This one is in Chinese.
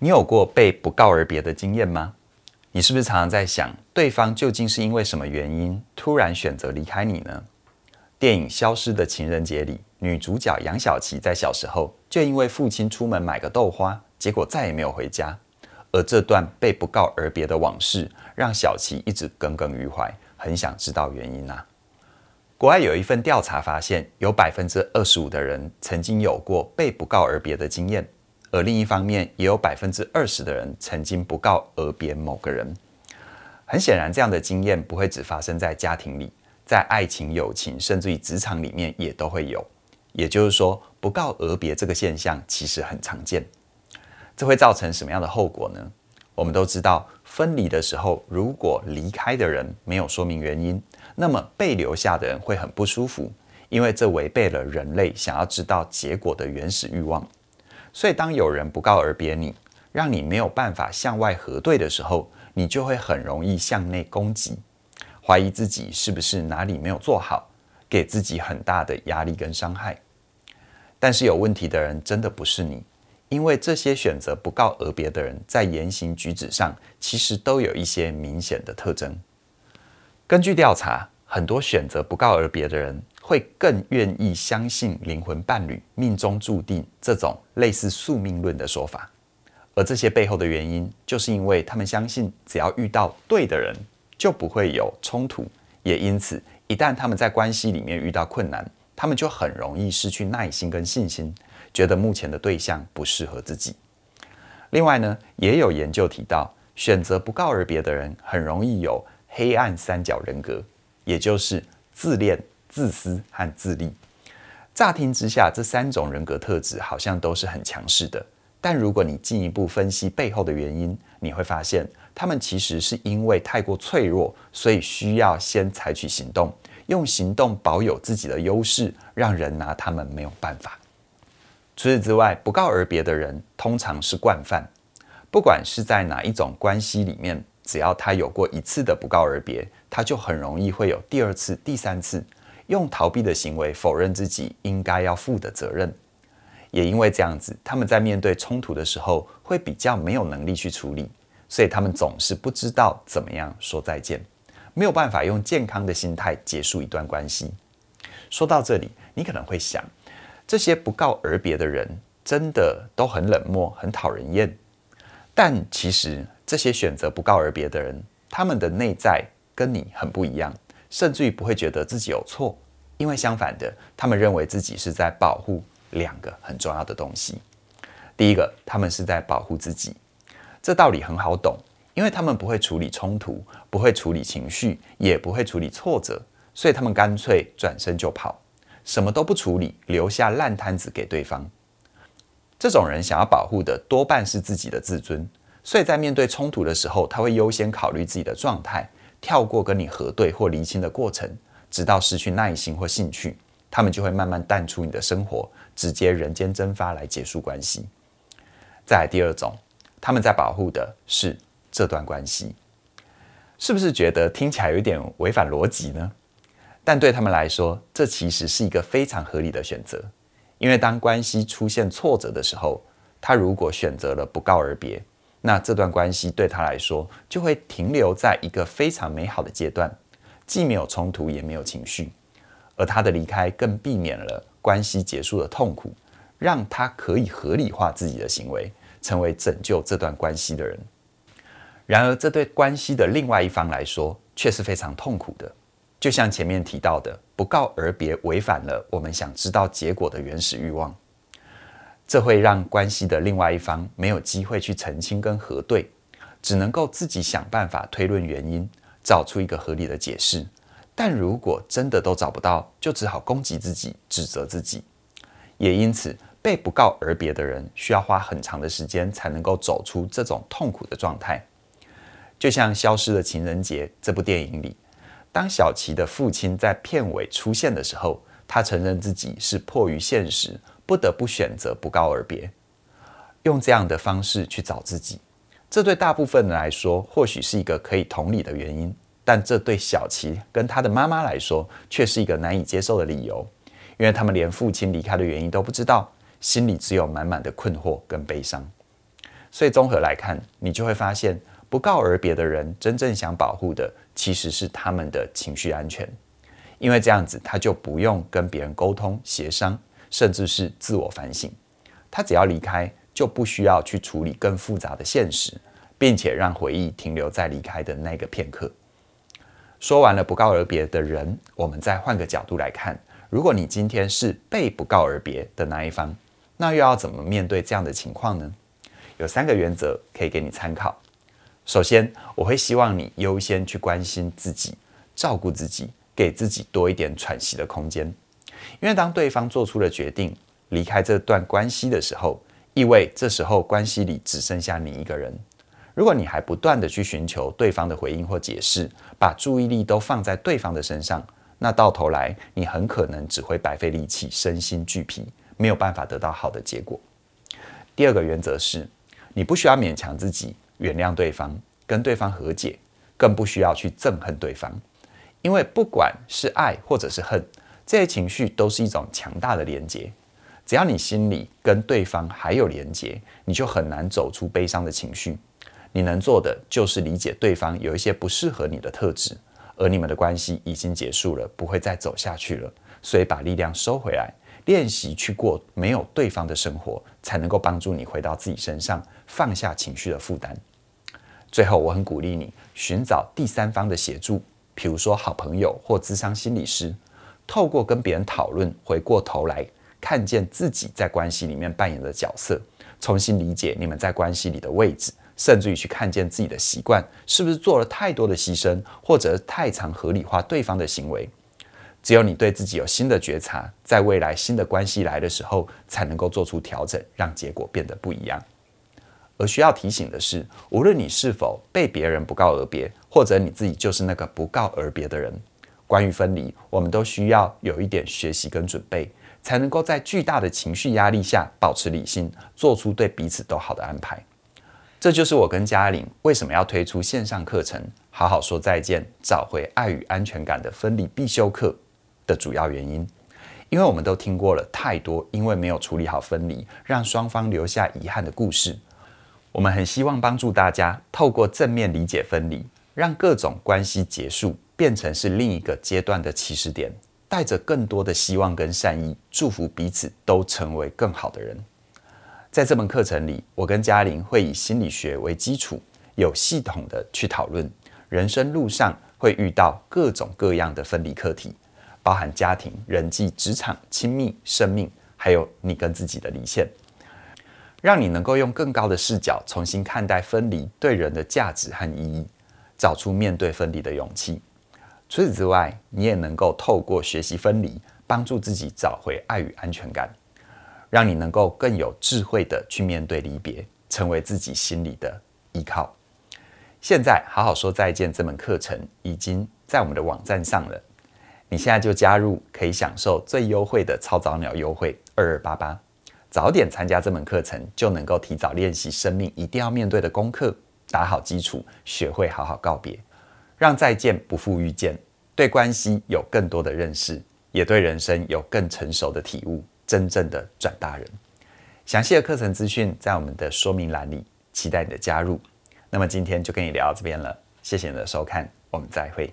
你有过被不告而别的经验吗？你是不是常常在想，对方究竟是因为什么原因突然选择离开你呢？电影《消失的情人节》里，女主角杨小琪在小时候就因为父亲出门买个豆花，结果再也没有回家，而这段被不告而别的往事，让小琪一直耿耿于怀，很想知道原因啊。国外有一份调查发现，有百分之二十五的人曾经有过被不告而别的经验。而另一方面，也有百分之二十的人曾经不告而别某个人。很显然，这样的经验不会只发生在家庭里，在爱情、友情，甚至于职场里面也都会有。也就是说，不告而别这个现象其实很常见。这会造成什么样的后果呢？我们都知道，分离的时候，如果离开的人没有说明原因，那么被留下的人会很不舒服，因为这违背了人类想要知道结果的原始欲望。所以，当有人不告而别你，让你没有办法向外核对的时候，你就会很容易向内攻击，怀疑自己是不是哪里没有做好，给自己很大的压力跟伤害。但是有问题的人真的不是你，因为这些选择不告而别的人，在言行举止上其实都有一些明显的特征。根据调查，很多选择不告而别的人，会更愿意相信灵魂伴侣命中注定这种类似宿命论的说法，而这些背后的原因，就是因为他们相信，只要遇到对的人，就不会有冲突，也因此，一旦他们在关系里面遇到困难，他们就很容易失去耐心跟信心，觉得目前的对象不适合自己。另外呢，也有研究提到，选择不告而别的人，很容易有黑暗三角人格，也就是自恋。自私和自利，乍听之下，这三种人格特质好像都是很强势的。但如果你进一步分析背后的原因，你会发现，他们其实是因为太过脆弱，所以需要先采取行动，用行动保有自己的优势，让人拿他们没有办法。除此之外，不告而别的人通常是惯犯，不管是在哪一种关系里面，只要他有过一次的不告而别，他就很容易会有第二次、第三次。用逃避的行为否认自己应该要负的责任，也因为这样子，他们在面对冲突的时候会比较没有能力去处理，所以他们总是不知道怎么样说再见，没有办法用健康的心态结束一段关系。说到这里，你可能会想，这些不告而别的人真的都很冷漠、很讨人厌，但其实这些选择不告而别的人，他们的内在跟你很不一样。甚至于不会觉得自己有错，因为相反的，他们认为自己是在保护两个很重要的东西。第一个，他们是在保护自己，这道理很好懂，因为他们不会处理冲突，不会处理情绪，也不会处理挫折，所以他们干脆转身就跑，什么都不处理，留下烂摊子给对方。这种人想要保护的多半是自己的自尊，所以在面对冲突的时候，他会优先考虑自己的状态。跳过跟你核对或厘清的过程，直到失去耐心或兴趣，他们就会慢慢淡出你的生活，直接人间蒸发来结束关系。再来第二种，他们在保护的是这段关系，是不是觉得听起来有点违反逻辑呢？但对他们来说，这其实是一个非常合理的选择，因为当关系出现挫折的时候，他如果选择了不告而别。那这段关系对他来说就会停留在一个非常美好的阶段，既没有冲突，也没有情绪，而他的离开更避免了关系结束的痛苦，让他可以合理化自己的行为，成为拯救这段关系的人。然而，这对关系的另外一方来说却是非常痛苦的，就像前面提到的，不告而别违反了我们想知道结果的原始欲望。这会让关系的另外一方没有机会去澄清跟核对，只能够自己想办法推论原因，找出一个合理的解释。但如果真的都找不到，就只好攻击自己、指责自己。也因此，被不告而别的人需要花很长的时间才能够走出这种痛苦的状态。就像《消失的情人节》这部电影里，当小琪的父亲在片尾出现的时候，他承认自己是迫于现实。不得不选择不告而别，用这样的方式去找自己，这对大部分人来说或许是一个可以同理的原因，但这对小琪跟他的妈妈来说却是一个难以接受的理由，因为他们连父亲离开的原因都不知道，心里只有满满的困惑跟悲伤。所以综合来看，你就会发现，不告而别的人真正想保护的其实是他们的情绪安全，因为这样子他就不用跟别人沟通协商，甚至是自我反省，他只要离开，就不需要去处理更复杂的现实，并且让回忆停留在离开的那个片刻。说完了不告而别的人，我们再换个角度来看，如果你今天是被不告而别的那一方，那又要怎么面对这样的情况呢？有三个原则可以给你参考。首先，我会希望你优先去关心自己，照顾自己，给自己多一点喘息的空间。因为当对方做出了决定离开这段关系的时候，意味这时候关系里只剩下你一个人。如果你还不断地去寻求对方的回应或解释，把注意力都放在对方的身上，那到头来你很可能只会白费力气，身心俱疲，没有办法得到好的结果。第二个原则是，你不需要勉强自己原谅对方，跟对方和解，更不需要去憎恨对方，因为不管是爱或者是恨，这些情绪都是一种强大的连接。只要你心里跟对方还有连接，你就很难走出悲伤的情绪。你能做的就是理解对方有一些不适合你的特质，而你们的关系已经结束了，不会再走下去了。所以把力量收回来，练习去过没有对方的生活，才能够帮助你回到自己身上，放下情绪的负担。最后，我很鼓励你寻找第三方的协助，比如说好朋友或智商心理师，透过跟别人讨论，回过头来看见自己在关系里面扮演的角色，重新理解你们在关系里的位置。甚至于去看见自己的习惯是不是做了太多的牺牲，或者太常合理化对方的行为。只有你对自己有新的觉察，在未来新的关系来的时候，才能够做出调整，让结果变得不一样。而需要提醒的是，无论你是否被别人不告而别，或者你自己就是那个不告而别的人，关于分离，我们都需要有一点学习跟准备，才能够在巨大的情绪压力下保持理性，做出对彼此都好的安排。这就是我跟嘉玲为什么要推出线上课程《好好说再见，找回爱与安全感的分离必修课》的主要原因。因为我们都听过了太多因为没有处理好分离，让双方留下遗憾的故事。我们很希望帮助大家透过正面理解分离，让各种关系结束变成是另一个阶段的起始点，带着更多的希望跟善意，祝福彼此都成为更好的人。在这门课程里，我跟嘉玲会以心理学为基础，有系统的去讨论人生路上会遇到各种各样的分离课题，包含家庭、人际、职场、亲密、生命，还有你跟自己的离线，让你能够用更高的视角重新看待分离对人的价值和意义，找出面对分离的勇气。除此之外，你也能够透过学习分离，帮助自己找回爱与安全感。让你能够更有智慧地去面对离别，成为自己心里的依靠。现在好好说再见这门课程已经在我们的网站上了，你现在就加入，可以享受最优惠的超早鸟优惠二二八八，早点参加这门课程，就能够提早练习生命一定要面对的功课，打好基础，学会好好告别，让再见不负遇见，对关系有更多的认识，也对人生有更成熟的体悟。真正的转大人，详细的课程资讯在我们的说明栏里，期待你的加入。那么今天就跟你聊到这边了，谢谢你的收看，我们再会。